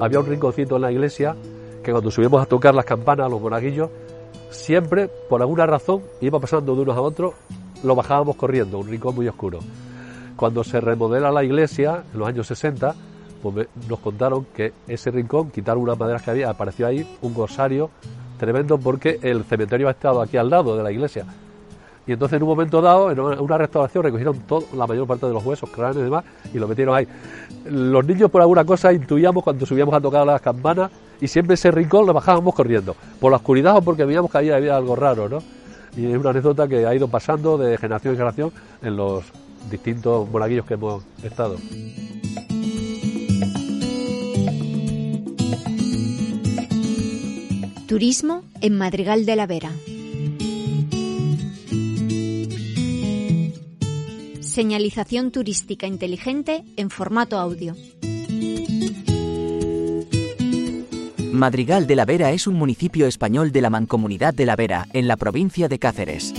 había un rinconcito en la iglesia que cuando subíamos a tocar las campanas, los monaguillos, siempre, por alguna razón, iba pasando de unos a otros, lo bajábamos corriendo, un rincón muy oscuro. Cuando se remodela la iglesia, en los años 60, pues nos contaron que ese rincón, quitaron unas maderas que había, apareció ahí un gosario tremendo porque el cementerio ha estado aquí al lado de la iglesia. Y entonces en un momento dado, en una restauración, recogieron todo, la mayor parte de los huesos, cráneos y demás, y lo metieron ahí. Los niños por alguna cosa intuíamos cuando subíamos a tocar las campanas y siempre ese rincón lo bajábamos corriendo, por la oscuridad o porque veíamos que ahí había algo raro, ¿no? Y es una anécdota que ha ido pasando de generación en generación en los distintos monaguillos que hemos estado. Turismo en Madrigal de la Vera. Señalización turística inteligente en formato audio. Madrigal de la Vera es un municipio español de la Mancomunidad de la Vera, en la provincia de Cáceres.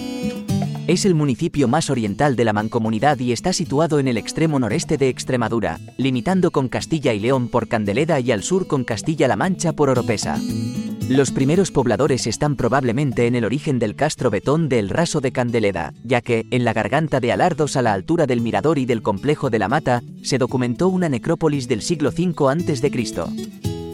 Es el municipio más oriental de la mancomunidad y está situado en el extremo noreste de Extremadura, limitando con Castilla y León por Candeleda y al sur con Castilla-La Mancha por Oropesa. Los primeros pobladores están probablemente en el origen del castro betón del Raso de Candeleda, ya que, en la garganta de Alardos a la altura del Mirador y del complejo de la Mata, se documentó una necrópolis del siglo V a.C.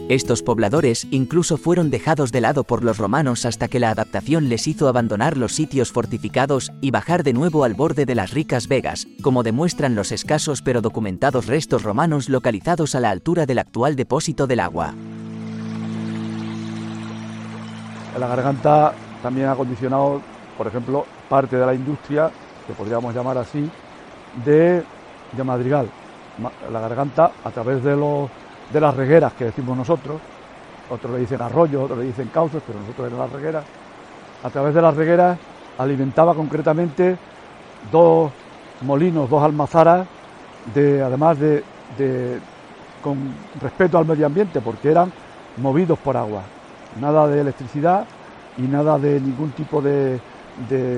Estos pobladores incluso fueron dejados de lado por los romanos hasta que la adaptación les hizo abandonar los sitios fortificados y bajar de nuevo al borde de las ricas vegas, como demuestran los escasos pero documentados restos romanos localizados a la altura del actual depósito del agua. La garganta también ha condicionado, por ejemplo, parte de la industria, que podríamos llamar así, de, de Madrigal. La garganta, a través de los de las regueras que decimos nosotros, otros le dicen arroyos, otros le dicen cauces, pero nosotros en las regueras, a través de las regueras alimentaba concretamente dos molinos, dos almazaras, de, además de, con respeto al medio ambiente, porque eran movidos por agua, nada de electricidad y nada de ningún tipo de,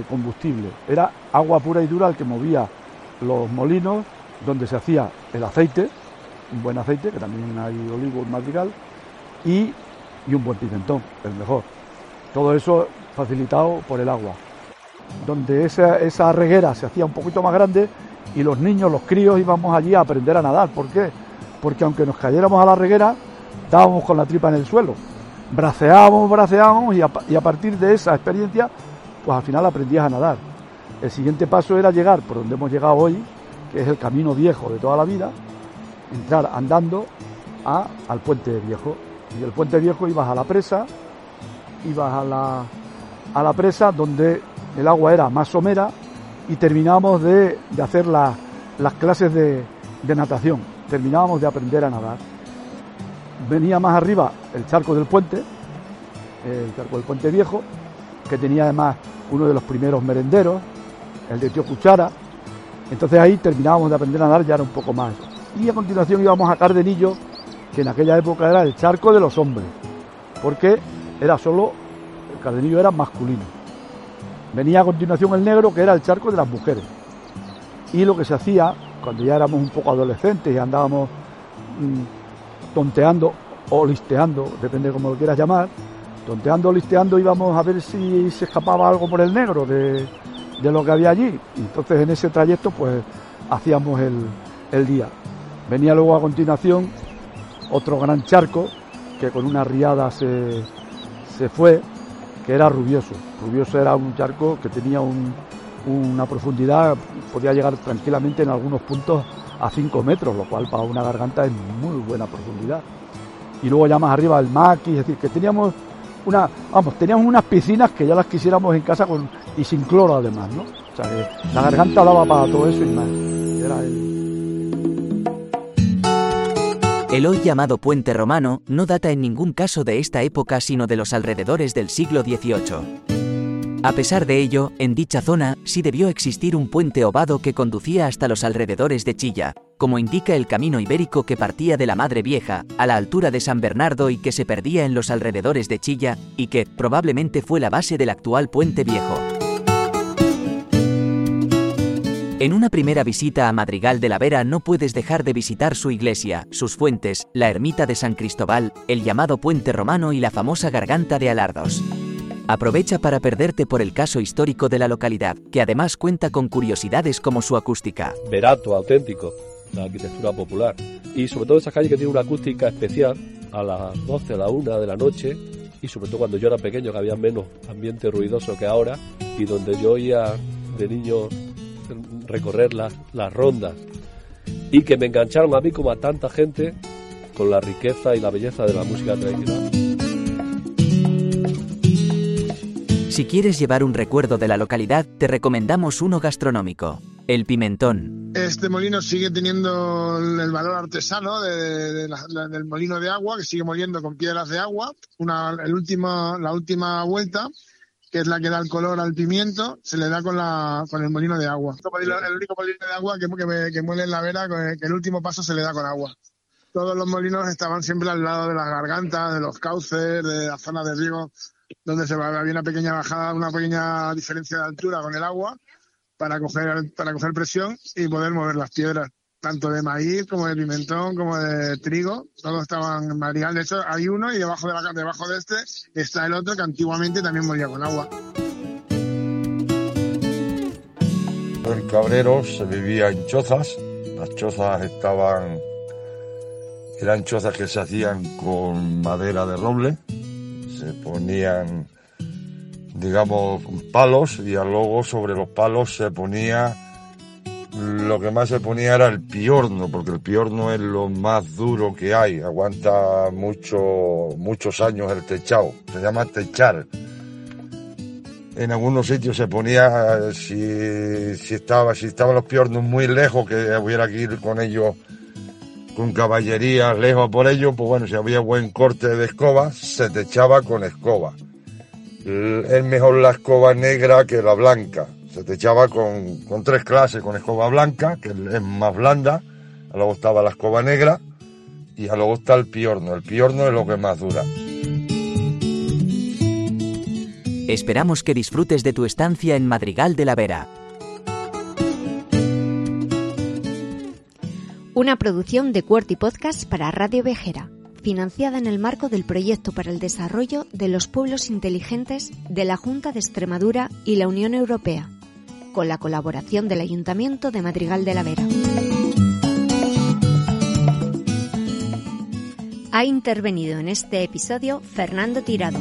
combustible. Era agua pura y dura el que movía los molinos donde se hacía el aceite, un buen aceite, que también hay olivo en madrigal, y, y un buen pimentón, el mejor. Todo eso facilitado por el agua. Donde esa, esa reguera se hacía un poquito más grande y los niños, los críos íbamos allí a aprender a nadar. ¿Por qué? Porque aunque nos cayéramos a la reguera, dábamos con la tripa en el suelo. Braceábamos, braceábamos y a, partir de esa experiencia, pues al final aprendías a nadar. El siguiente paso era llegar por donde hemos llegado hoy, que es el camino viejo de toda la vida, entrar andando a, al puente viejo. Y del puente viejo ibas a la presa, ibas a la, a la presa donde el agua era más somera y terminábamos de, de hacer las clases de, de natación, terminábamos de aprender a nadar. Venía más arriba el charco del puente, el charco del puente viejo, que tenía además uno de los primeros merenderos, el de Tío Cuchara. Entonces ahí terminábamos de aprender a nadar, ya era un poco más y a continuación íbamos a Cardenillo, que en aquella época era el charco de los hombres, porque era solo, el Cardenillo era masculino. Venía a continuación el negro, que era el charco de las mujeres. Y lo que se hacía, cuando ya éramos un poco adolescentes y andábamos mm, tonteando o listeando, depende de cómo lo quieras llamar, tonteando o listeando íbamos a ver si se escapaba algo por el negro de, de lo que había allí. Y entonces en ese trayecto pues hacíamos el, el día. Venía luego a continuación otro gran charco que con una riada se, se fue, que era Rubioso. Rubioso era un charco que tenía una profundidad, podía llegar tranquilamente en algunos puntos a 5 metros, lo cual para una garganta es muy buena profundidad. Y luego ya más arriba el maqui, es decir, que teníamos una, vamos, teníamos unas piscinas que ya las quisiéramos en casa con, y sin cloro además, ¿no? O sea la garganta daba para todo eso y más. El, El hoy llamado puente romano no data en ningún caso de esta época sino de los alrededores del siglo XVIII. A pesar de ello, en dicha zona sí debió existir un puente ovado que conducía hasta los alrededores de Chilla, como indica el camino ibérico que partía de la Madre Vieja, a la altura de San Bernardo y que se perdía en los alrededores de Chilla, y que probablemente fue la base del actual puente viejo. En una primera visita a Madrigal de la Vera no puedes dejar de visitar su iglesia, sus fuentes, la ermita de San Cristóbal, el llamado puente romano y la famosa garganta de Alardos. Aprovecha para perderte por el caso histórico de la localidad, que además cuenta con curiosidades como su acústica. Verato, auténtico, la arquitectura popular. Y sobre todo esa calle que tiene una acústica especial a las 12, a la 1 de la noche, y sobre todo cuando yo era pequeño, que había menos ambiente ruidoso que ahora, y donde yo oía de niño recorrer las, las rondas, y que me engancharon a mí como a tanta gente con la riqueza y la belleza de la música tradicional. Si quieres llevar un recuerdo de la localidad, te recomendamos uno gastronómico, el pimentón. Este molino sigue teniendo el valor artesano del molino de agua, que sigue moliendo con piedras de agua. Una, el la última vuelta, que es la que da el color al pimiento, se le da con, el molino de agua. El único molino de agua que, que, que muele en la vera, que el último paso se le da con agua. Todos los molinos estaban siempre al lado de las gargantas, de los cauces, de la zona de riego, donde se va- había una pequeña bajada, una pequeña diferencia de altura con el agua para coger, para coger presión y poder mover las piedras, tanto de maíz como de pimentón, como de trigo, todos estaban en Madrigal. De hecho, hay uno y debajo de, la, debajo de este está el otro que antiguamente también molía con agua. El Cabrero se vivía en chozas. Las chozas estaban. eran chozas que se hacían con madera de roble. Se ponían, digamos, palos y luego sobre los palos se ponía. Lo que más se ponía era el piorno, porque el piorno es lo más duro que hay. Aguanta mucho, muchos años el techado. Se llama techar. En algunos sitios se ponía, si, si, estaba, si estaban los piornos muy lejos, que hubiera que ir con ellos, con caballería lejos por ellos, pues bueno, si había buen corte de escoba, se te echaba con escoba. Es mejor la escoba negra que la blanca. Se te echaba con, con tres clases, con escoba blanca, que es más blanda, luego estaba la escoba negra y luego está el piorno. El piorno es lo que más dura. Esperamos que disfrutes de tu estancia en Madrigal de la Vera. Una producción de Cuerty Podcast para Radio Vejera, financiada en el marco del Proyecto para el Desarrollo de los Pueblos Inteligentes de la Junta de Extremadura y la Unión Europea, con la colaboración del Ayuntamiento de Madrigal de la Vera. Ha intervenido en este episodio Fernando Tirado.